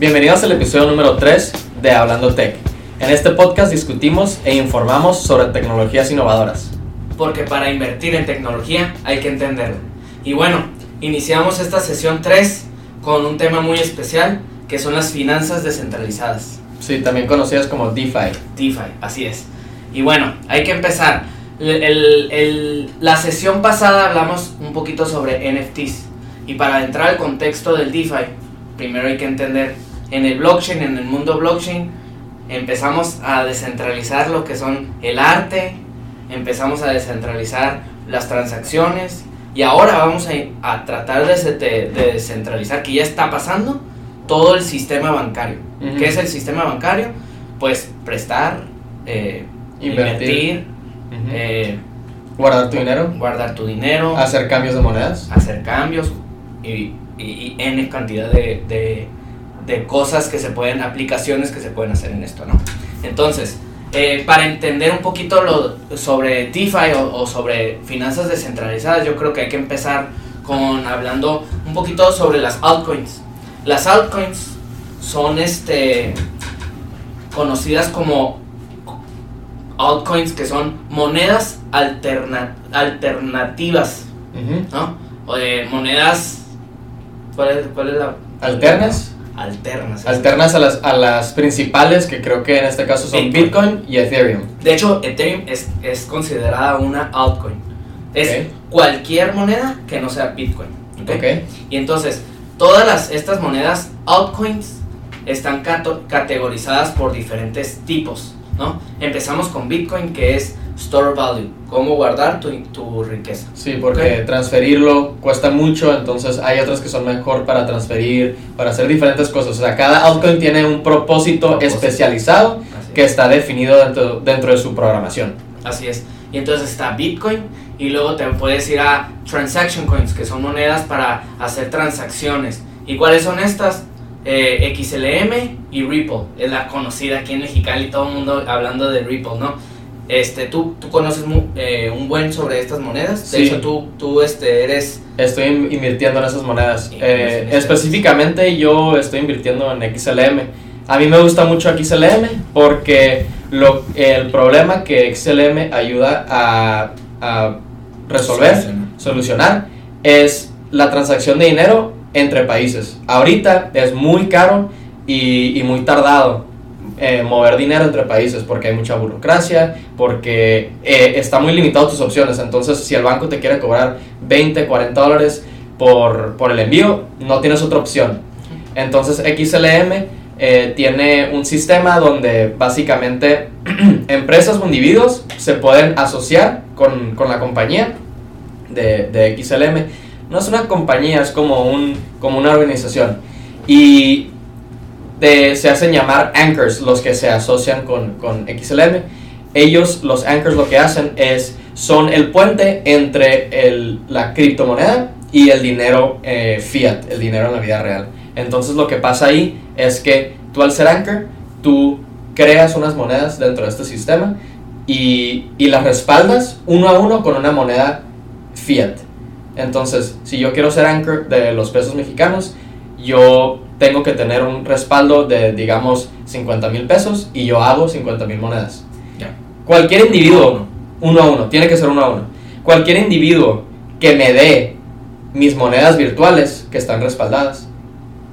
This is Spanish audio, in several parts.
Bienvenidos al episodio número 3 de Hablando Tech. En este podcast discutimos e informamos sobre tecnologías innovadoras. Porque para invertir en tecnología hay que entenderlo. Y bueno, iniciamos esta sesión 3 con un tema muy especial que son las finanzas descentralizadas. Sí, también conocidas como DeFi. DeFi, así es. Y bueno, hay que empezar. El- el- la sesión pasada hablamos un poquito sobre NFTs. Y para entrar al contexto del DeFi, primero hay que entender en el blockchain, en el mundo blockchain, empezamos a descentralizar lo que son el arte, empezamos a descentralizar las transacciones y ahora vamos a, a tratar de, de- de descentralizar, que ya está pasando, todo el sistema bancario. ¿Qué es el sistema bancario? Pues prestar, eh, Invertir. eh, Guardar tu dinero, guardar tu dinero, hacer cambios de monedas. hacer cambios y, y, y N cantidad de, de, de cosas que se pueden, aplicaciones que se pueden hacer en esto, ¿no? Entonces, eh, para entender un poquito lo, sobre DeFi o, o sobre finanzas descentralizadas, yo creo que hay que empezar con hablando un poquito sobre las altcoins. Las altcoins son este conocidas como altcoins que son monedas alterna- alternativas. ¿no? O de monedas. ¿Cuál es, cuál es la. Alternas. Alternas. Alternas a las, a las principales, que creo que en este caso son Bitcoin. Bitcoin y Ethereum. De hecho, Ethereum es, es considerada una altcoin. Es cualquier moneda que no sea Bitcoin. ¿ok? Ok. Y entonces, todas las, estas monedas altcoins están cato- categorizadas por diferentes tipos. ¿no? Empezamos con Bitcoin, que es Store Value, cómo guardar tu, tu riqueza. Sí, porque Ok. transferirlo cuesta mucho, entonces hay otras que son mejor para transferir, para hacer diferentes cosas. O sea, cada altcoin tiene un propósito, Propósito. especializado Así que está definido dentro, dentro de su programación. Así es. Y entonces está Bitcoin y luego te puedes ir a Transaction Coins, que son monedas para hacer transacciones. ¿Y cuáles son estas? Eh, XLM y Ripple. Es la conocida aquí en Mexicali, todo el mundo hablando de Ripple, ¿no? Este, ¿tú, tú conoces eh, un buen sobre estas monedas? De Sí. hecho, tú, tú este, eres... Estoy in- invirtiendo en esas monedas. Eh, en específicamente yo estoy invirtiendo en XLM. A mí me gusta mucho XLM porque lo, el problema que XLM ayuda a, a resolver, Solucionar. solucionar, es la transacción de dinero entre países. Ahorita es muy caro y, y muy tardado eh, mover dinero entre países porque hay mucha burocracia, porque eh, está muy limitado tus opciones. Entonces, si el banco te quiere cobrar 20, 40 dólares por, por el envío, no tienes otra opción. Entonces, XLM eh, tiene un sistema donde básicamente empresas o individuos se pueden asociar con, con la compañía de, de XLM. No es una compañía, es como, un, como una organización. Y de- se hacen llamar anchors los que se asocian con, con XLM. Ellos, los anchors, lo que hacen es, son el puente entre el- la criptomoneda y el dinero eh, fiat, el dinero en la vida real. Entonces lo que pasa ahí es que tú al ser anchor, tú creas unas monedas dentro de este sistema y, y las respaldas uno a uno con una moneda fiat. Entonces, si yo quiero ser anchor de los pesos mexicanos, yo tengo que tener un respaldo de, digamos, 50 mil pesos y yo hago 50 mil monedas. Cualquier individuo, uno a uno, tiene que ser uno a uno. Cualquier individuo que me dé mis monedas virtuales que están respaldadas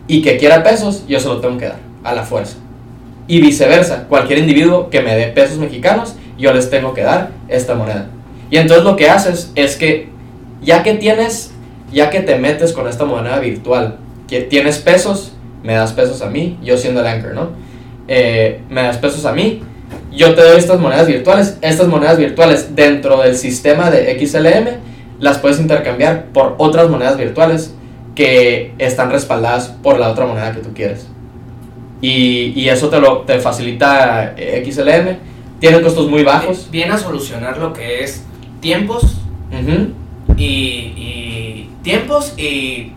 y que quiera pesos, yo se lo tengo que dar a la fuerza. Y viceversa, cualquier individuo que me dé pesos mexicanos, yo les tengo que dar esta moneda. Y entonces lo que haces es que ya que tienes, ya que te metes con esta moneda virtual, que tienes pesos, me das pesos a mí, yo siendo el anchor, ¿no? Eh, me das pesos a mí, yo te doy estas monedas virtuales, estas monedas virtuales dentro del sistema de XLM las puedes intercambiar por otras monedas virtuales que están respaldadas por la otra moneda que tú quieres. Y, y eso te lo te facilita eh, XLM, tiene costos muy bajos. Viene a solucionar lo que es tiempos y, y tiempos y,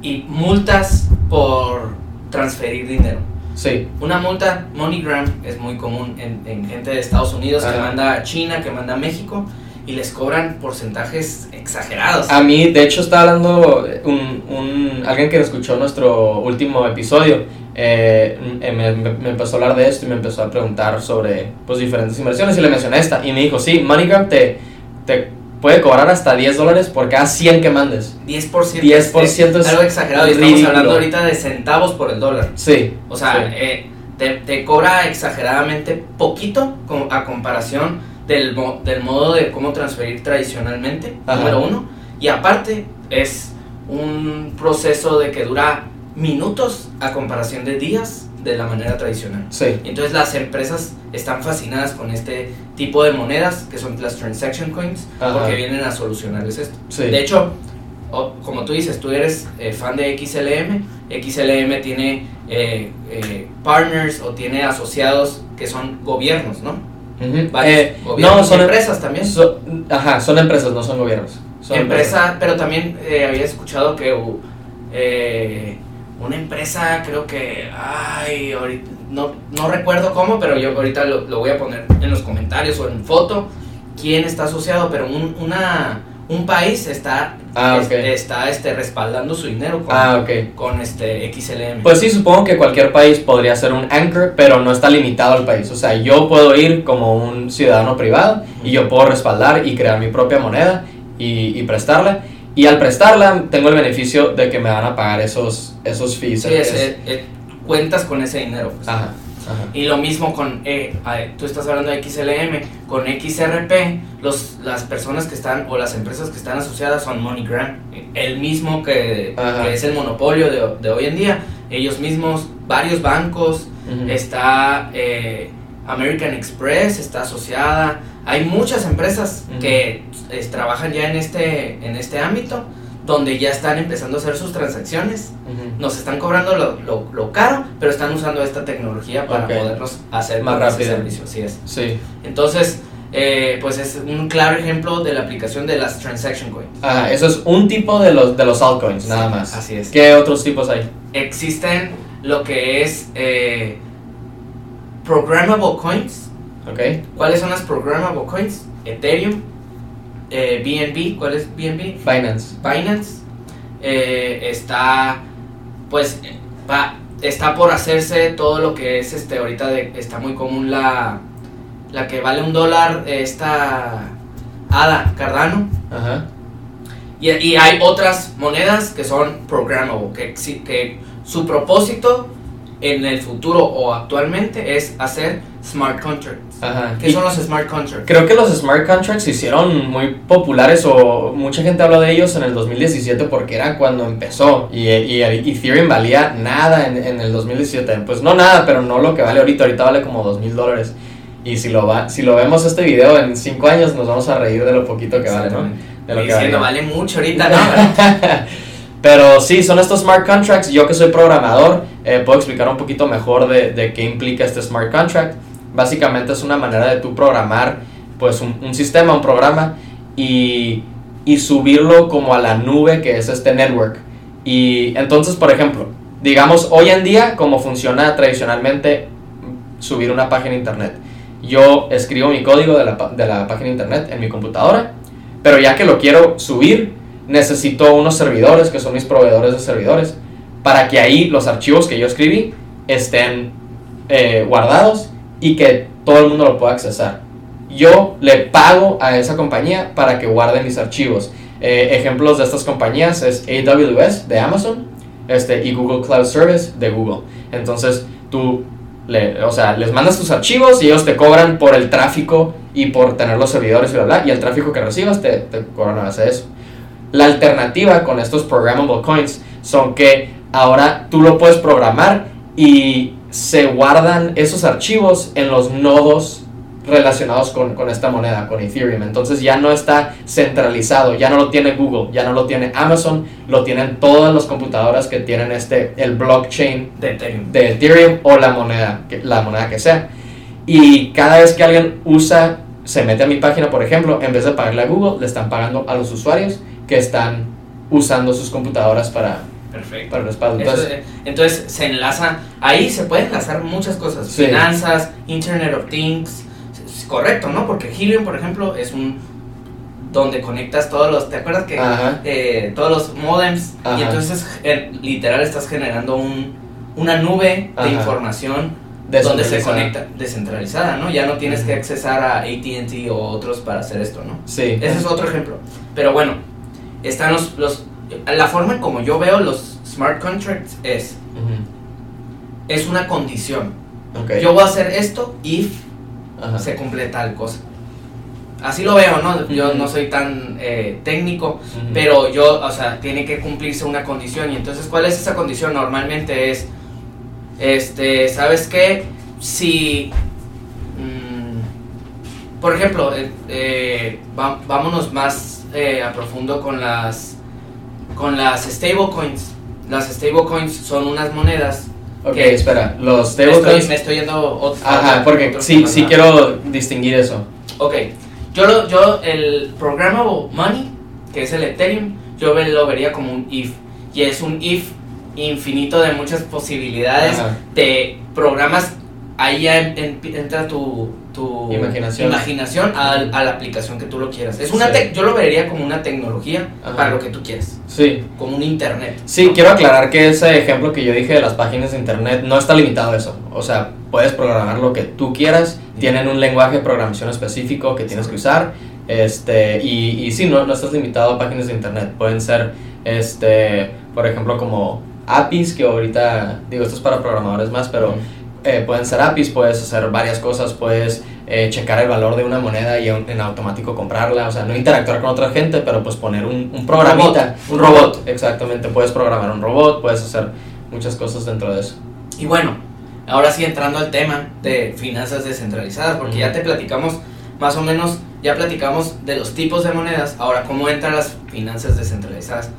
y multas por transferir dinero. Sí, Una multa, MoneyGram, es muy común en, en gente de Estados Unidos que manda a China, que manda a México, y les cobran porcentajes exagerados. A mí, de hecho, está hablando un, un, alguien que escuchó nuestro último episodio. eh, me- me empezó a hablar de esto y me empezó a preguntar sobre pues, diferentes inversiones y le mencioné esta. Y me dijo: Sí, MoneyGram te, te puede cobrar hasta 10 dólares por cada 100 que mandes. 10%, 10% es algo exagerado. Estamos hablando ahorita de centavos por el dólar. Sí. O sea, Sí. eh, te, te cobra exageradamente poquito a comparación del, mo- del modo de cómo transferir tradicionalmente, Ajá. número uno. Y aparte, es un proceso de que dura minutos a comparación de días de la manera tradicional. Sí. Entonces las empresas están fascinadas con este tipo de monedas que son las transaction coins Ajá. porque vienen a solucionarles esto. Sí. De hecho, como tú dices, tú eres eh, fan de XLM. XLM tiene eh, eh, partners o tiene asociados que son gobiernos, ¿no? Ujú. Varios Eh, gobiernos. no, son empresas también. So- ajá, son empresas, no son gobiernos. Son Empresa, pero también eh, había escuchado que uh, eh, una empresa, creo que, ay, ahorita, no, no recuerdo cómo, pero yo ahorita lo, lo voy a poner en los comentarios o en foto, quién está asociado, pero un, una, un país está, Ah, está este, respaldando su dinero con, Ah, con este XLM. Pues sí, supongo que cualquier país podría ser un anchor, pero no está limitado al país. O sea, yo puedo ir como un ciudadano privado y yo puedo respaldar y crear mi propia moneda y, y prestarla. Y al prestarla, tengo el beneficio de que me van a pagar esos, esos fees. Sí, es- Es- eh, cuentas con ese dinero. pues. Ajá, ajá. Y lo mismo con, eh, tú estás hablando de XLM, con XRP, los, las personas que están, o las empresas que están asociadas son MoneyGram, el mismo que, es el monopolio de, de hoy en día, ellos mismos, varios bancos, está eh, American Express, está asociada, hay muchas empresas que eh, trabajan ya en este, en este ámbito, donde ya están empezando a hacer sus transacciones nos están cobrando lo, lo, lo caro, pero están usando esta tecnología para Ok. podernos hacer Más rápido. servicio. Así es. Sí. Entonces, eh, pues es un claro ejemplo de la aplicación de las transaction coins. Ajá, eso es un tipo de los, de los altcoins, nada más. Así es. ¿Qué otros tipos hay? Existen lo que es eh, programmable coins. ¿Ok? ¿Cuáles son las programmable coins? Ethereum, eh, BNB, ¿cuál es BNB? Binance. Binance eh, está pues va, está por hacerse todo lo que es este ahorita de- está muy común la la que vale un dólar eh, esta ADA Cardano Ajá. y, y hay otras monedas que son programmable que, que su propósito en el futuro o actualmente es hacer smart contracts Ajá. ¿qué Y- son los smart contracts? Creo que los smart contracts se hicieron muy populares o mucha gente habló de ellos en el 2017 porque era cuando empezó y, y Ethereum valía nada en, en el 2017. Pues no nada, pero no lo que vale ahorita. Ahorita vale como 2 mil dólares. Y si lo, va, si lo vemos este video en 5 años nos vamos a reír de lo poquito que vale, ¿no? De lo que Diciendo, valía. vale mucho ahorita, ¿no? Pero sí, son estos smart contracts. Yo que soy programador, eh, puedo explicar un poquito mejor de, de qué implica este smart contract. Básicamente es una manera de tú programar pues un, sistema, un programa y, y subirlo como a la nube que es este network. Y entonces, por ejemplo, digamos hoy en día, como funciona tradicionalmente subir una página internet. Yo escribo mi código de la, de la página internet en mi computadora, pero ya que lo quiero subir, necesito unos servidores que son mis proveedores de servidores para que ahí los archivos que yo escribí estén eh, guardados y que todo el mundo lo pueda accesar. Yo le pago a esa compañía para que guarde mis archivos. Eh, ejemplos de estas compañías es AWS de Amazon este, y Google Cloud Service de Google. Entonces tú le, o sea, les mandas tus archivos y ellos te cobran por el tráfico y por tener los servidores y bla, bla, y el tráfico que recibas te, te cobran a base de eso. La alternativa con estos programmable coins son que ahora tú lo puedes programar y se guardan esos archivos en los nodos relacionados con, con esta moneda, con Ethereum. Entonces ya no está centralizado, ya no lo tiene Google, ya no lo tiene Amazon, lo tienen todas las computadoras que tienen este, el blockchain de Ethereum. de Ethereum o la moneda, que- la moneda que sea. Y cada vez que alguien usa, se mete a mi página, por ejemplo, en vez de pagarle a Google, le están pagando a los usuarios que están usando sus computadoras para, Perfecto. para el respaldo. Eso, Entonces, entonces se enlaza, ahí se pueden enlazar muchas cosas, Sí. finanzas, Internet of Things, es correcto, ¿no? Porque Helium, por ejemplo, es un donde conectas todos los, ¿te acuerdas que eh, todos los modems? Ajá. Y entonces eh, literal estás generando un, una nube de información donde se conecta, descentralizada, ¿no? Ya no tienes que accesar a ATT o otros para hacer esto, ¿no? Sí. Ese es otro ejemplo. Pero bueno, están los, los, la forma en como yo veo los smart contracts es, es una condición. Yo voy a hacer esto if Ajá. se cumple tal cosa. Así lo veo, ¿no? Yo no soy tan eh, técnico, pero yo, o sea, tiene que cumplirse una condición. Y entonces, ¿cuál es esa condición? Normalmente es, este, ¿sabes qué? Si, mm, por ejemplo, eh, eh, va- vámonos más a profundo con las, con las stablecoins. Las stablecoins son unas monedas. Ok, que- espera. Los Me stablecoins. me estoy yendo ot- Ajá, otro- porque otro sí, sí quiero distinguir eso. Ok, yo, lo, yo el programmable money, que es el Ethereum, yo lo vería como un if. Y es un if infinito de muchas posibilidades Ajá. de programas. Ahí entra tu, tu Imaginación. imaginación al- a, la aplicación que tú lo quieras. Es una Sí. tec- yo lo vería como una tecnología Ajá. para lo que tú quieras, Sí. como un internet. Sí, ¿no? quiero aclarar que ese ejemplo que yo dije de las páginas de internet no está limitado a eso. O sea, puedes programar lo que tú quieras, tienen un lenguaje de programación específico que tienes que usar. Este, y, y sí, no, no estás limitado a páginas de internet. Pueden ser, este, por ejemplo, como APIs, que ahorita, digo, esto es para programadores más, pero eh, pueden ser APIs, puedes hacer varias cosas, puedes eh, checar el valor de una moneda y en, en automático comprarla, o sea, no interactuar con otra gente, pero pues poner un, un programita, un robot, exactamente, puedes programar un robot, puedes hacer muchas cosas dentro de eso. Y bueno, ahora sí entrando al tema de finanzas descentralizadas, porque Ujú. ya te platicamos más o menos, ya platicamos de los tipos de monedas, ahora cómo entran las finanzas descentralizadas.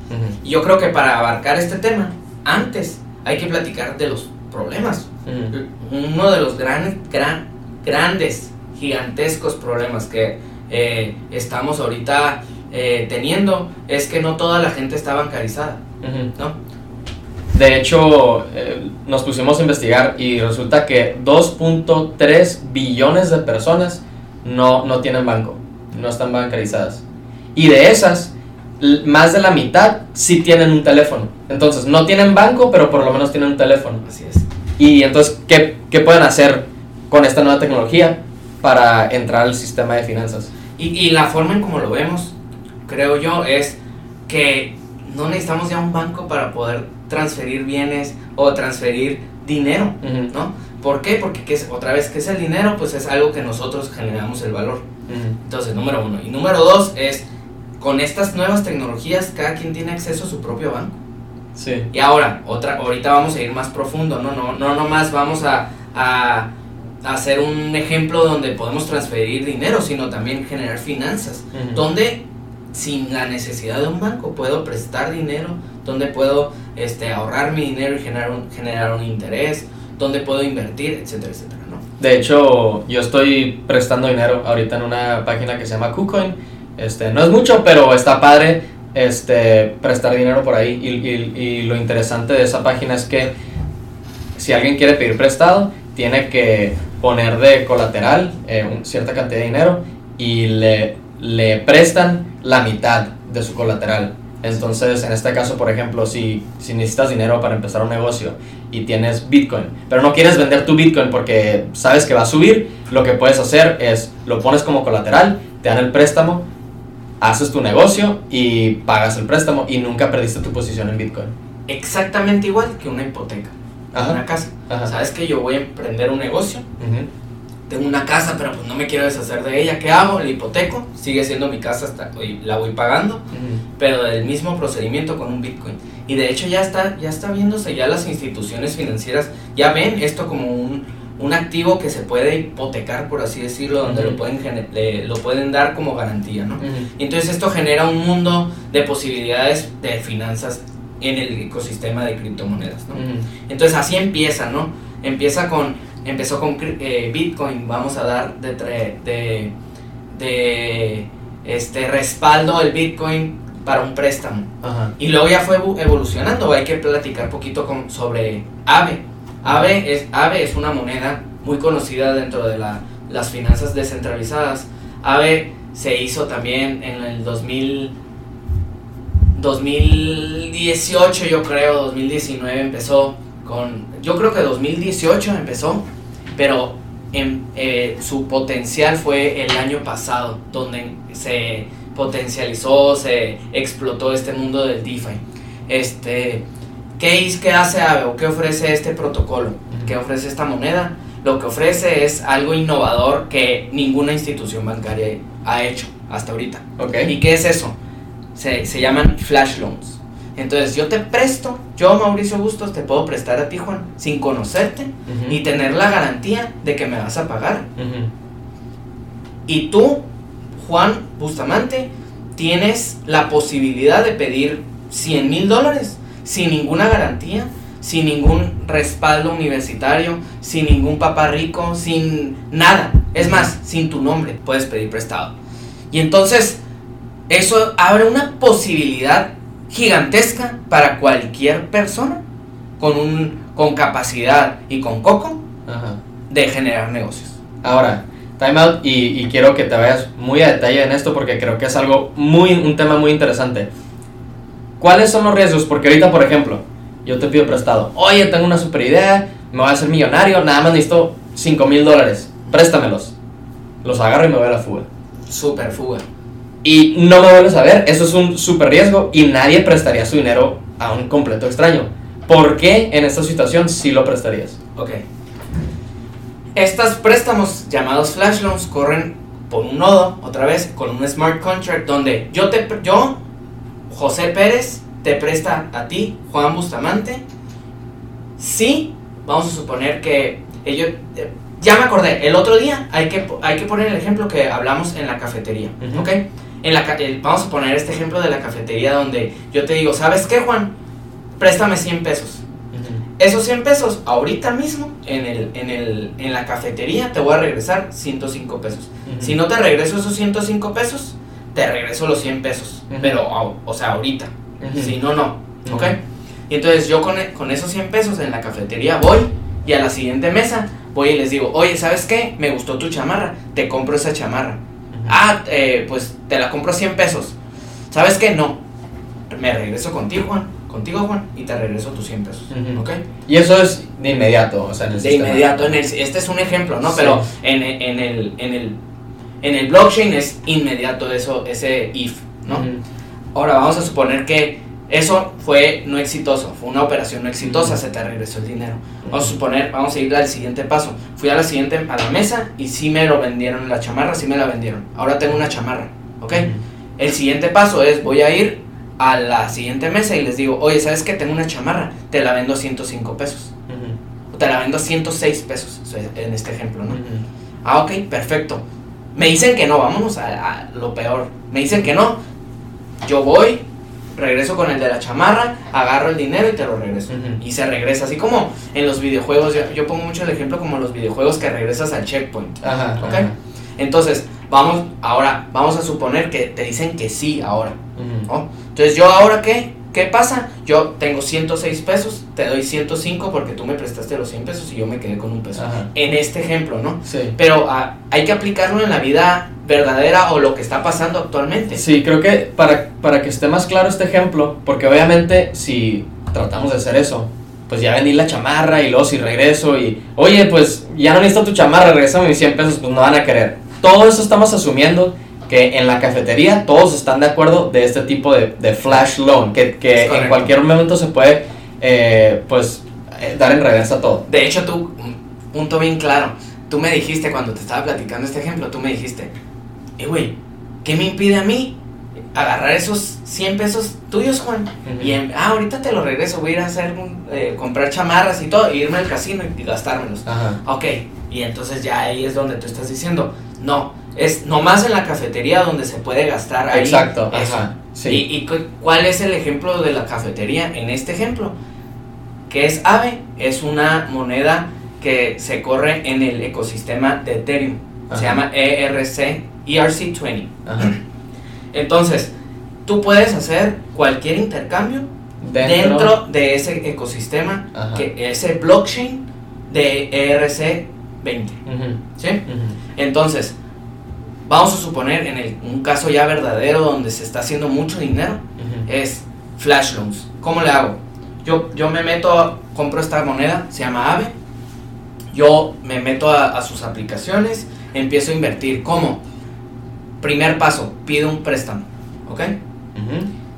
Y yo creo que para abarcar este tema, antes hay que platicar de los problemas. Uno de los gran, gran, grandes, gigantescos problemas que eh, estamos ahorita eh, teniendo es que no toda la gente está bancarizada. ¿no? De hecho, eh, nos pusimos a investigar y resulta que 2.3 billones de personas no, no tienen banco, no están bancarizadas. Y de esas, más de la mitad sí tienen un teléfono. Entonces, no tienen banco, pero por lo menos tienen un teléfono. Así es. Y entonces, ¿qué, qué pueden hacer con esta nueva tecnología para entrar al sistema de finanzas? Y, y la forma en como lo vemos, creo yo, es que no necesitamos ya un banco para poder transferir bienes o transferir dinero, Ujú, ¿no? ¿Por qué? Porque ¿qué es, otra vez, ¿qué es el dinero? Pues es algo que nosotros generamos el valor. ujú. Entonces, número uno. Y número dos es, con estas nuevas tecnologías, cada quien tiene acceso a su propio banco. Sí. Y ahora, otra, ahorita vamos a ir más profundo, no, no, no nomás vamos a, a, a hacer un ejemplo donde podemos transferir dinero, sino también generar finanzas, donde sin la necesidad de un banco puedo prestar dinero, donde puedo este, ahorrar mi dinero y generar un, generar un interés, donde puedo invertir, etcétera, etcétera, ¿no? De hecho, yo estoy prestando dinero ahorita en una página que se llama KuCoin. Este, no es mucho, pero está padre este, prestar dinero por ahí. Y, lo interesante de esa página es que si alguien quiere pedir prestado, tiene que poner de colateral eh, cierta cantidad de dinero y le, le prestan la mitad de su colateral. Entonces, en este caso, por ejemplo, si, si necesitas dinero para empezar un negocio y tienes Bitcoin, pero no quieres vender tu Bitcoin porque sabes que va a subir, lo que puedes hacer es lo pones como colateral, te dan el préstamo, haces tu negocio y pagas el préstamo y nunca perdiste tu posición en Bitcoin. Exactamente igual que una hipoteca, una casa. ajá. ¿Sabes que yo voy a emprender un negocio? Tengo una casa, pero pues no me quiero deshacer de ella. ¿Qué hago? La hipoteco, sigue siendo mi casa, hasta hoy la voy pagando, Ujú. pero del mismo procedimiento con un Bitcoin. Y de hecho ya está, ya está viéndose, ya las instituciones financieras ya ven esto como un, un activo que se puede hipotecar, por así decirlo, donde lo, pueden, le- lo pueden dar como garantía, ¿no? Y entonces esto genera un mundo de posibilidades de finanzas en el ecosistema de criptomonedas. Entonces así empieza, ¿no? Empieza con, empezó con eh, Bitcoin, vamos a dar de, de, de este respaldo el Bitcoin para un préstamo. Y luego ya fue evo- evolucionando, hay que platicar poquito con, sobre AVE. AVE es, AVE es una moneda muy conocida dentro de la- las finanzas descentralizadas. AVE se hizo también en el 2000, 2018, yo creo, 2019 empezó con, yo creo que 2018 empezó, pero en, eh, su potencial fue el año pasado, donde se potencializó, se explotó este mundo del DeFi. Este, ¿qué, ¿Qué hace Aave o qué ofrece este protocolo? ¿Qué ofrece esta moneda? Lo que ofrece es algo innovador que ninguna institución bancaria ha hecho hasta ahorita. Ok. ¿Y qué es eso? Se, se llaman flash loans. Entonces yo te presto, yo Mauricio Bustos te puedo prestar a ti Juan, sin conocerte Ujú. y tener la garantía de que me vas a pagar. Y tú, Juan Bustamante, tienes la posibilidad de pedir 100 mil dólares sin ninguna garantía, sin ningún respaldo universitario, sin ningún papá rico, sin nada. Es más, sin tu nombre puedes pedir prestado. Y entonces, eso abre una posibilidad gigantesca para cualquier persona con, un, con capacidad y con coco Ajá. de generar negocios. Ahora, time out y, y quiero que te vayas muy a detalle en esto porque creo que es algo muy, un tema muy interesante. ¿Cuáles son los riesgos? Porque ahorita, por ejemplo, yo te pido prestado. Oye, tengo una super idea, me voy a hacer millonario, nada más necesito 5 mil dólares. Préstamelos. Los agarro y me voy a la fuga. Super fuga. Y no me vuelves a ver, eso es un super riesgo y nadie prestaría su dinero a un completo extraño. ¿Por qué en esta situación sí lo prestarías? Ok. Estos préstamos llamados flash loans corren por un nodo, otra vez, con un smart contract donde yo, te, yo José Pérez, te presta a ti, Juan Bustamante. Sí, vamos a suponer que ellos... eh, Ya me acordé, el otro día hay que, hay que poner el ejemplo que hablamos en la cafetería. ¿ok? En la, el- vamos a poner este ejemplo de la cafetería donde yo te digo, ¿sabes qué, Juan? Préstame 100 pesos. Esos 100 pesos, ahorita mismo, en, el, en, el, en la cafetería, te voy a regresar 105 pesos. Si no te regreso esos 105 pesos, te regreso los 100 pesos. Pero, o sea, ahorita. Si no, no. ¿Ok? Y entonces yo con, con esos 100 pesos en la cafetería voy y a la siguiente mesa voy y les digo, oye, ¿sabes qué? Me gustó tu chamarra, te compro esa chamarra. Ah, eh, pues te la compro a 100 pesos. ¿Sabes qué? No. Me regreso contigo, Juan. Contigo, Juan. Y te regreso tus 100 pesos. ¿Ok? Y eso es de inmediato, o sea, en el De sistema. inmediato. En el, este es un ejemplo, ¿no? Sí. Pero en, en, el, en, el, en el blockchain es inmediato eso, ese if, ¿no? Ujú. Ahora vamos a suponer que eso fue no exitoso, fue una operación no exitosa, se te regresó el dinero. Vamos a suponer, vamos a ir al siguiente paso. Fui a la siguiente, a la mesa y sí me lo vendieron, la chamarra sí me la vendieron. Ahora tengo una chamarra, ¿ok? El siguiente paso es, voy a ir a la siguiente mesa y les digo, oye, ¿sabes qué? Tengo una chamarra, te la vendo a 105 pesos. Ujú. O te la vendo a 106 pesos, en este ejemplo, ¿no? Ujú. Ah, ok, perfecto. Me dicen que no, vámonos a, a lo peor. Me dicen que no. Yo voy, regreso con el de la chamarra, agarro el dinero y te lo regreso. Y se regresa, así como en los videojuegos. Yo, yo pongo mucho el ejemplo como los videojuegos que regresas al checkpoint. Ajá, ¿Ok? ajá. Entonces, vamos, ahora, vamos a suponer que te dicen que sí ahora. Entonces, yo ahora qué? ¿Qué pasa? Yo tengo 106 pesos, te doy 105 porque tú me prestaste los 100 pesos y yo me quedé con un peso. Ajá. En este ejemplo, ¿no? Sí. Pero ah, hay que aplicarlo en la vida verdadera o lo que está pasando actualmente. Sí, creo que para, para que esté más claro este ejemplo, porque obviamente si tratamos de hacer eso, pues ya vendí la chamarra y luego si regreso y, oye, pues ya no necesito tu chamarra, regresame mis 100 pesos, pues no van a querer. Todo eso estamos asumiendo que en la cafetería todos están de acuerdo de este tipo de, de flash loan, que, que en cualquier momento se puede, eh, pues, eh, dar en reversa todo. De hecho, tú, un punto bien claro, tú me dijiste cuando te estaba platicando este ejemplo, tú me dijiste, eh, güey, ¿qué me impide a mí agarrar esos 100 pesos tuyos, Juan? Y en- ah, ahorita te lo regreso, voy a ir a hacer un, eh, comprar chamarras y todo, e irme al casino y gastármelos. Ajá. Ok, y entonces ya ahí es donde tú estás diciendo, no, es nomás en la cafetería donde se puede gastar ahí. Exacto, eso. ajá. Sí. ¿Y, y cu- cuál es el ejemplo de la cafetería en este ejemplo? Que es AVE, es una moneda que se corre en el ecosistema de Ethereum. Ajá. Se llama ERC, ERC20. Ajá. Entonces, tú puedes hacer cualquier intercambio dentro, de ese ecosistema, que ese blockchain de E ERC20. Ujú, ¿Sí? Entonces, vamos a suponer en el- un caso ya verdadero donde se está haciendo mucho dinero, es flash loans. ¿Cómo le hago? Yo, yo me meto, compro esta moneda, se llama AVE. Yo me meto a, a sus aplicaciones, empiezo a invertir. ¿Cómo? Primer paso, pido un préstamo. ¿Ok?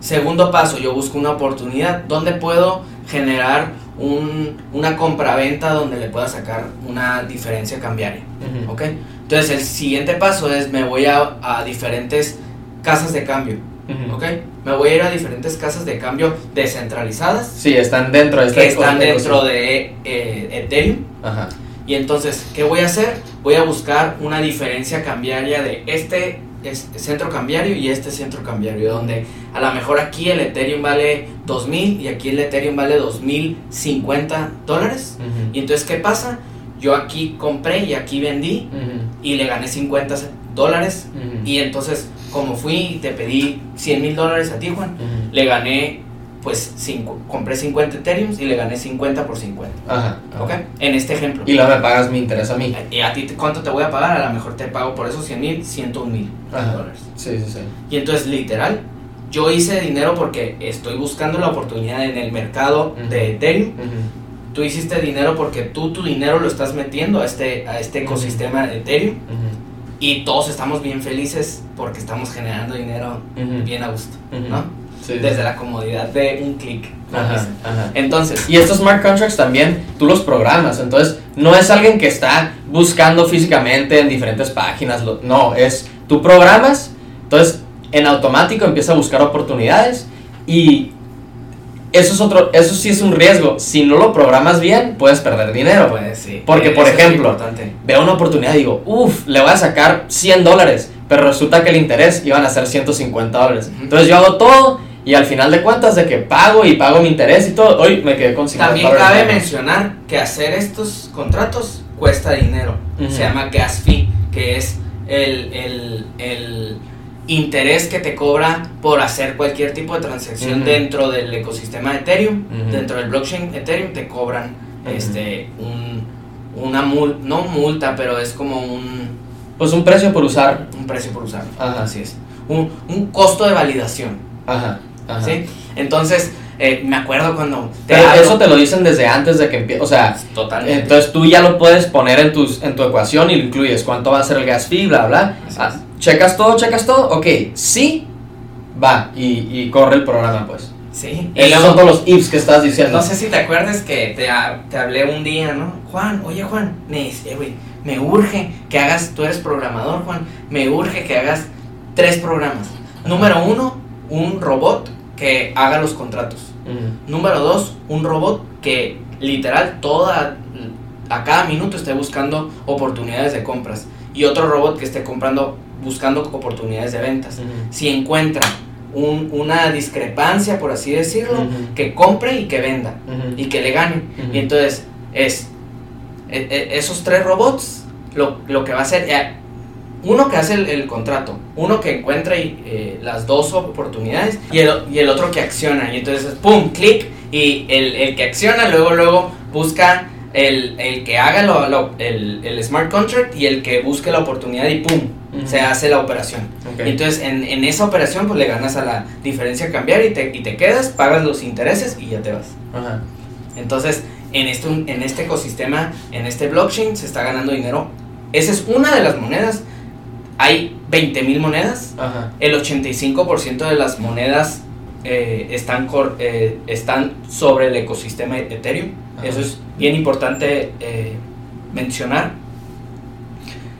Segundo paso, yo busco una oportunidad donde puedo generar un, una compraventa donde le pueda sacar una diferencia cambiaria. ¿Ok? Entonces el siguiente paso es me voy a, a diferentes casas de cambio. Ujú. ¿Ok? Me voy a ir a diferentes casas de cambio descentralizadas Sí, están dentro de este que están dentro de eh, Ethereum. Ajá. Y entonces, ¿qué voy a hacer? Voy a buscar una diferencia cambiaria de este es- centro cambiario y este centro cambiario, donde a lo mejor aquí el Ethereum vale 2000 y aquí el Ethereum vale 2050 dólares. Ujú. Y entonces, ¿qué pasa? Yo aquí compré y aquí vendí Ujú. y le gané 50 dólares. Ujú. Y entonces, como fui y te pedí 100 mil dólares a ti, Juan, Ujú. le gané, pues, cinco, compré 50 Ethereums y le gané 50 por 50. Ajá. ¿Ok? En este ejemplo. Y luego me pagas mi interés a mí. ¿Y a ti cuánto te voy a pagar? A lo mejor te pago por esos 100 mil, 101 mil dólares. Sí, sí, sí. Y entonces, literal, yo hice dinero porque estoy buscando la oportunidad en el mercado de Ethereum. Tú hiciste dinero porque tú tu dinero lo estás metiendo a este, a este ecosistema de Ethereum. Ujú. Y todos estamos bien felices porque estamos generando dinero Ujú. bien a gusto, Ujú. ¿no? Sí, sí. Desde la comodidad de un clic. Ajá, ajá. Entonces, Y estos smart contracts también tú los programas, entonces no es alguien que está buscando físicamente en diferentes páginas, lo- no, es tú programas, entonces en automático empieza a buscar oportunidades y eso es otro, eso sí es un riesgo, si no lo programas bien puedes perder dinero. pues sí. Porque, por Eso es ejemplo. Veo una oportunidad y digo, uff, le voy a sacar 100 dólares, pero resulta que el interés iban a ser 150 dólares. Ujú. Entonces yo hago todo y al final de cuentas de que pago y pago mi interés y todo, hoy me quedé con 50 También dólares. cabe mencionar que hacer estos contratos cuesta dinero. Ujú. Se llama gas fee, que es el, el, el interés que te cobra por hacer cualquier tipo de transacción dentro del ecosistema de Ethereum, dentro del blockchain Ethereum te cobran este un una mul no multa, pero es como un, Pues un precio por usar. un precio por usarlo. Ajá. Así es. Un, un costo de validación. Ajá. ajá. ¿sí? Entonces, eh, me acuerdo cuando te Pero hablo- eso te lo dicen desde antes de que empiece, o sea, Totalmente. entonces tú ya lo puedes poner en, tus, en tu ecuación y lo incluyes cuánto va a ser el gas fee, bla, bla. Así Ah, es. Checas todo, checas todo, ok, sí, va, y, y corre el programa pues. Sí. Y luego- son todos los ifs que estás diciendo. No sé si te acuerdas que te, ha- te hablé un día, ¿no? Juan, oye Juan, me, eh, güey, me urge que hagas, tú eres programador, Juan, me urge que hagas tres programas. Número uno, un robot que haga los contratos. Número dos, un robot que literal toda, a cada minuto esté buscando oportunidades de compras. Y otro robot que esté comprando, buscando oportunidades de ventas. Si encuentra un- una discrepancia, por así decirlo, que compre y que venda y que le gane. Y entonces es e- e- esos tres robots lo, lo que va a hacer, eh, uno que hace el, el contrato, uno que encuentra y, eh, las dos oportunidades y el, y el otro que acciona. Y entonces, ¡pum! Clic y el, el que acciona luego, luego busca el, el que haga lo- lo- el, el smart contract y el que busque la oportunidad y ¡pum! Se hace la operación. Y entonces en, en esa operación pues le ganas a la diferencia cambiar y te, y te quedas, pagas los intereses y ya te vas. Ajá. Entonces en este, en este ecosistema, en este blockchain se está ganando dinero. Esa es una de las monedas. Hay 20 mil monedas. Ajá. El 85% de las monedas eh, están, cor- eh, están sobre el ecosistema Ethereum. Ajá. Eso es bien importante eh, mencionar.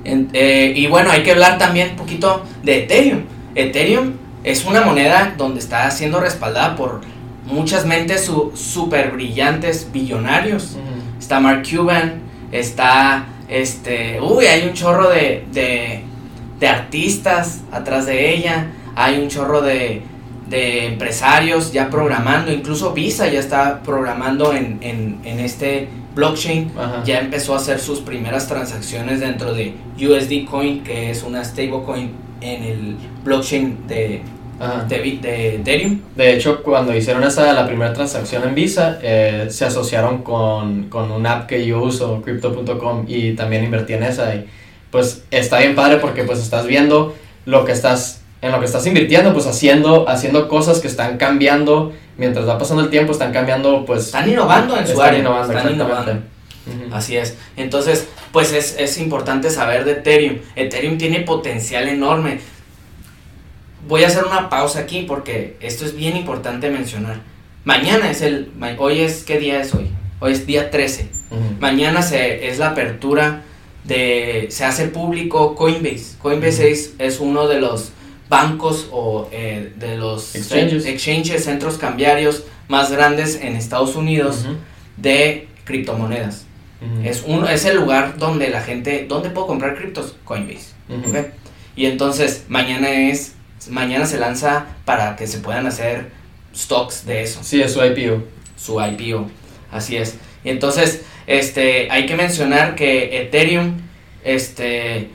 En- eh, y bueno, hay que hablar también un poquito de Ethereum. Ethereum es una moneda donde está siendo respaldada por muchas mentes su, super brillantes billonarios. Está Mark Cuban, está este, uy, hay un chorro de, de, de artistas atrás de ella, hay un chorro de, de empresarios ya programando, incluso Visa ya está programando en, en, en este blockchain, Ajá. ya empezó a hacer sus primeras transacciones dentro de USD Coin, que es una stablecoin en el blockchain de, de, de Ethereum. De hecho, cuando hicieron esa, la primera transacción en Visa, eh, se asociaron con, con una app que yo uso, Crypto.com, y también invertí en esa. Y, pues está bien padre porque pues estás viendo lo que estás, en lo que estás invirtiendo, pues haciendo, haciendo cosas que están cambiando, mientras va pasando el tiempo, están cambiando, pues... Están innovando en su están área. innovando, están innovando. Así es. Entonces, pues es, es importante saber de Ethereum. Ethereum tiene potencial enorme. Voy a hacer una pausa aquí porque esto es bien importante mencionar. Mañana es el... Hoy es... ¿Qué día es hoy? Hoy es día 13. Ujú. Mañana se, es la apertura de... Se hace público Coinbase. Coinbase es uno de los bancos o eh, de los Exchanges. exchanges, centros cambiarios más grandes en Estados Unidos de criptomonedas. Es, un, es el lugar donde la gente, ¿dónde puedo comprar criptos? Coinbase. Ujú. ¿ok? Y entonces mañana es, mañana se lanza para que se puedan hacer stocks de eso, Sí, es su IPO. su IPO. Así es. Y entonces, este, hay que mencionar que Ethereum, este,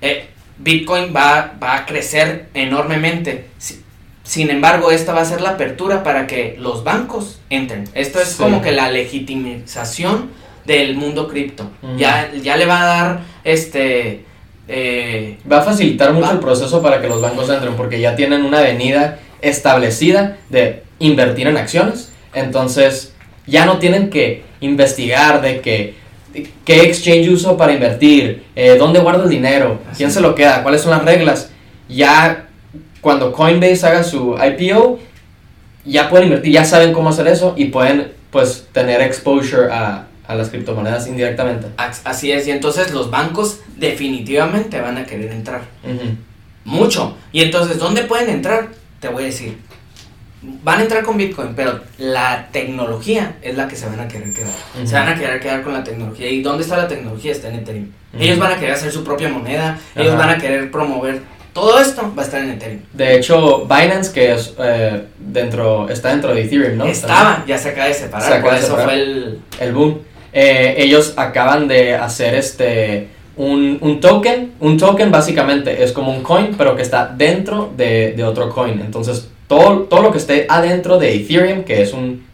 eh, Bitcoin va, va a crecer enormemente. Si- Sin embargo, esta va a ser la apertura para que los bancos entren. Esto es Sí. como que la legitimización del mundo cripto. Ya, ya le va a dar este eh, Va a facilitar mucho Va- el proceso para que los bancos entren porque ya tienen una avenida establecida de invertir en acciones. Entonces ya no tienen que investigar de que qué exchange uso para invertir, eh, dónde guardo el dinero, Así quién se lo queda, cuáles son las reglas. Ya cuando Coinbase haga su IPO, ya pueden invertir, ya saben cómo hacer eso y pueden pues tener exposure a, a las criptomonedas indirectamente. as- así es. Y entonces los bancos definitivamente van a querer entrar. Mucho. Y entonces, ¿dónde pueden entrar? Te voy a decir. Van a entrar con Bitcoin, pero la tecnología es la que se van a querer quedar. Se van a querer quedar con la tecnología. ¿Y dónde está la tecnología? Está en Ethereum. Ellos van a querer hacer su propia moneda. Ellos van a querer promover. Todo esto va a estar en Ethereum. De hecho, Binance, que es eh, dentro, está dentro de Ethereum, ¿no? Estaba, ya se acaba de separar. Se acaba eso fue el. El boom. Eh, ellos acaban de hacer este un, un token. Un token básicamente es como un coin, pero que está dentro de, de otro coin. Entonces, todo, todo lo que esté adentro de Ethereum, que es un,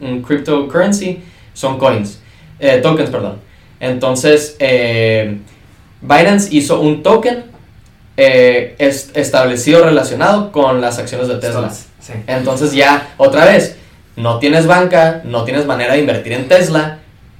un cryptocurrency, son coins. Eh, tokens, perdón. Entonces, eh, Binance hizo un token eh, es- establecido relacionado con las acciones de Tesla. Sí. Entonces ya, otra vez, no tienes banca, no tienes manera de invertir en Tesla,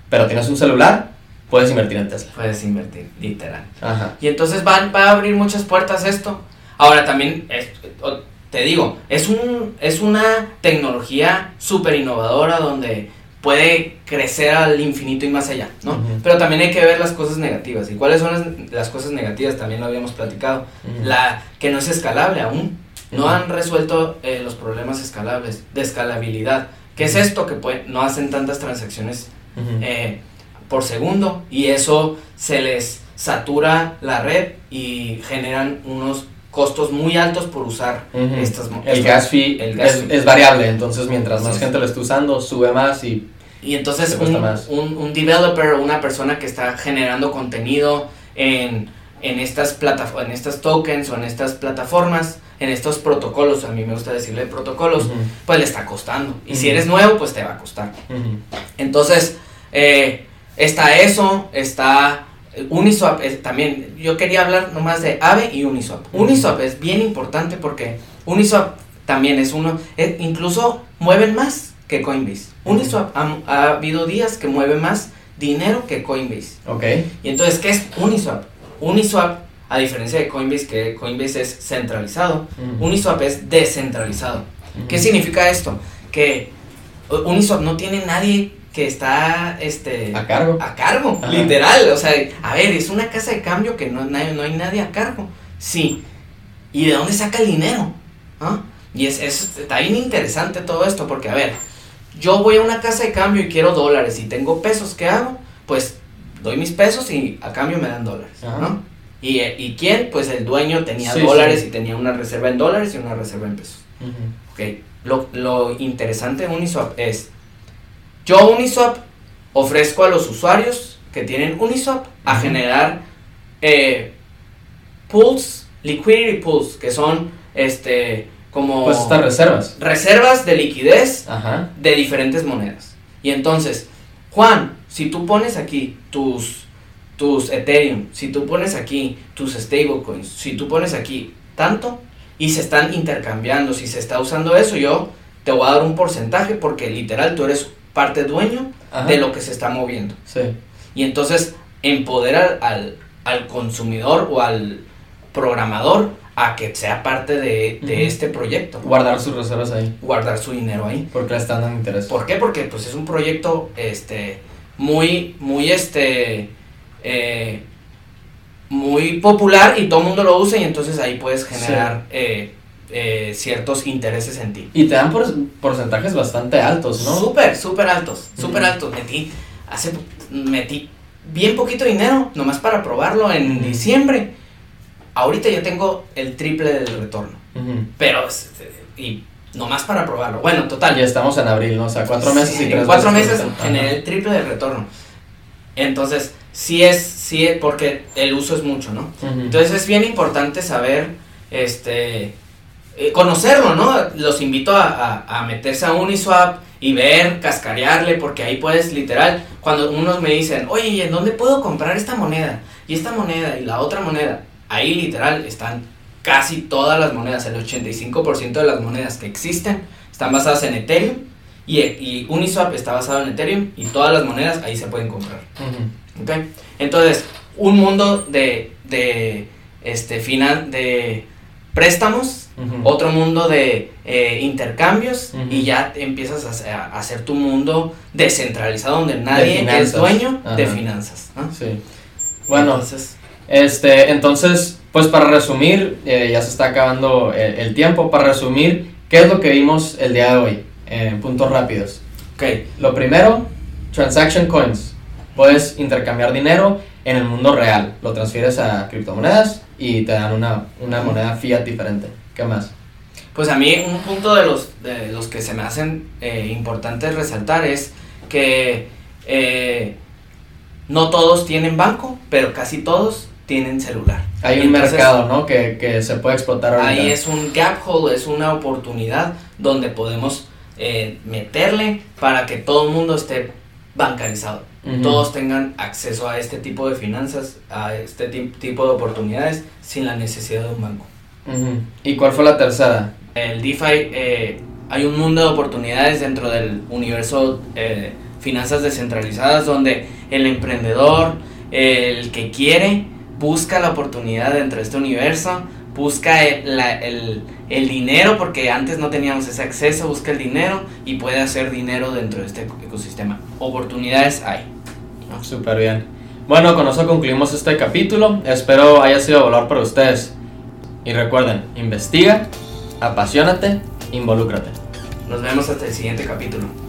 pero tienes un celular, puedes invertir en Tesla. Puedes invertir, literal. Ajá. Y entonces van, va a abrir muchas puertas esto. Ahora también, es- o- te digo, es, un, es una tecnología súper innovadora donde puede crecer al infinito y más allá, ¿no? Pero también hay que ver las cosas negativas. ¿Y cuáles son las, las cosas negativas? También lo habíamos platicado. La que no es escalable aún. No han resuelto eh, los problemas escalables, de escalabilidad. ¿Qué es esto? Que puede- no hacen tantas transacciones eh, por segundo y eso se les satura la red y generan unos costos muy altos por usar estas el estas- gas fee, el gas es, fee. es variable, entonces mientras más Sí, gente lo esté usando, sube más y... y entonces un, más. un, un developer o una persona que está generando contenido en, en estas en estas tokens o en estas plataformas en estos protocolos a mí me gusta decirle protocolos pues le está costando y si eres nuevo pues te va a costar. Entonces, eh, está eso, está Uniswap, es también, yo quería hablar nomás de AVE y Uniswap. Uniswap es bien importante porque Uniswap también es uno, eh, incluso mueven más que Coinbase. Uniswap ha, ha habido días que mueve más dinero que Coinbase. Ok. Y entonces, ¿qué es Uniswap? Uniswap, a diferencia de Coinbase, que Coinbase es centralizado. Uniswap es descentralizado. ¿Qué significa esto? Que uh, Uniswap no tiene nadie que está este A cargo. a cargo, Ajá. literal, o sea, a ver, es una casa de cambio que no, nadie- no hay nadie a cargo. Sí. ¿Y de dónde saca el dinero? ¿Ah? Y es, es- está bien interesante todo esto porque a ver, yo voy a una casa de cambio y quiero dólares y tengo pesos, ¿qué hago? Pues doy mis pesos y a cambio me dan dólares. ¿no? ¿Y, eh, ¿Y quién? Pues el dueño tenía Sí, dólares sí. y tenía una reserva en dólares y una reserva en pesos. Ujú. Ok, lo, lo interesante de Uniswap es, yo Uniswap ofrezco a los usuarios que tienen Uniswap a generar eh, pools, liquidity pools, que son este como Pues estas reservas. reservas de liquidez Ajá. de diferentes monedas. Y entonces, Juan, si tú pones aquí tus tus Ethereum, si tú pones aquí tus stablecoins, si tú pones aquí tanto y se están intercambiando, si se está usando eso, yo te voy a dar un porcentaje porque literal tú eres parte dueño Ajá. de lo que se está moviendo. Sí. Y entonces empodera al, al consumidor o al programador a que sea parte de, de este proyecto. Guardar sus reservas ahí. Guardar su dinero ahí. Porque le están dando interés. ¿Por qué? Porque pues es un proyecto este muy muy este eh, muy popular y todo el mundo lo usa y entonces ahí puedes generar eh, eh, ciertos intereses en ti. Y te dan por- porcentajes bastante altos, ¿no? Súper, súper altos, súper altos. Metí, hace, metí bien poquito dinero, nomás para probarlo en diciembre. Ahorita yo tengo el triple del retorno, pero, este, y nomás para probarlo. Bueno, total. Y estamos en abril, ¿no? O sea, cuatro meses Sí, y tres cuatro meses generé el triple del retorno. Entonces, sí es, sí es, porque el uso es mucho, ¿no? Entonces es bien importante saber, este, eh, conocerlo, ¿no? Los invito a, a- a meterse a Uniswap y ver, cascarearle, porque ahí puedes literal, cuando unos me dicen, oye, ¿y en dónde puedo comprar esta moneda? Y esta moneda y la otra moneda, ahí literal están casi todas las monedas, el 85% de las monedas que existen están basadas en Ethereum y, y Uniswap está basado en Ethereum y todas las monedas ahí se pueden comprar. Ujú. ¿ok? Entonces, un mundo de, de, este, finan de préstamos, Ujú. otro mundo de eh, intercambios Ujú. y ya empiezas a, hacer- a hacer tu mundo descentralizado donde nadie es finanzas. dueño de Ajá. finanzas. ¿no? Sí. Bueno, Entonces, Este, entonces, pues para resumir, eh, ya se está acabando el, el tiempo. Para resumir, ¿qué es lo que vimos el día de hoy? En puntos rápidos. ok, Lo primero, transaction coins. Puedes intercambiar dinero en el mundo real. Lo transfieres a criptomonedas y te dan una, una moneda fiat diferente. ¿Qué más? Pues a mí un punto de los, de los que se me hacen eh, importantes resaltar es que eh, no todos tienen banco, pero casi todos tienen celular. Hay Y un entonces, mercado, ¿no? Que, que se puede explotar ahorita. Ahí es un gap hole, es una oportunidad donde podemos eh, meterle para que todo el mundo esté bancarizado. Todos tengan acceso a este tipo de finanzas, a este ti- tipo de oportunidades sin la necesidad de un banco. ¿Y cuál fue la tercera? El DeFi, eh, hay un mundo de oportunidades dentro del universo eh, finanzas descentralizadas donde el emprendedor, el que quiere, busca la oportunidad dentro de este universo, busca el, la- el- el dinero porque antes no teníamos ese acceso, busca el dinero y puede hacer dinero dentro de este ecosistema. Oportunidades hay. ¿no? Súper bien. Bueno, con eso concluimos este capítulo. Espero haya sido de valor para ustedes. Y recuerden, investiga, apasionate, involúcrate. Nos vemos hasta el siguiente capítulo.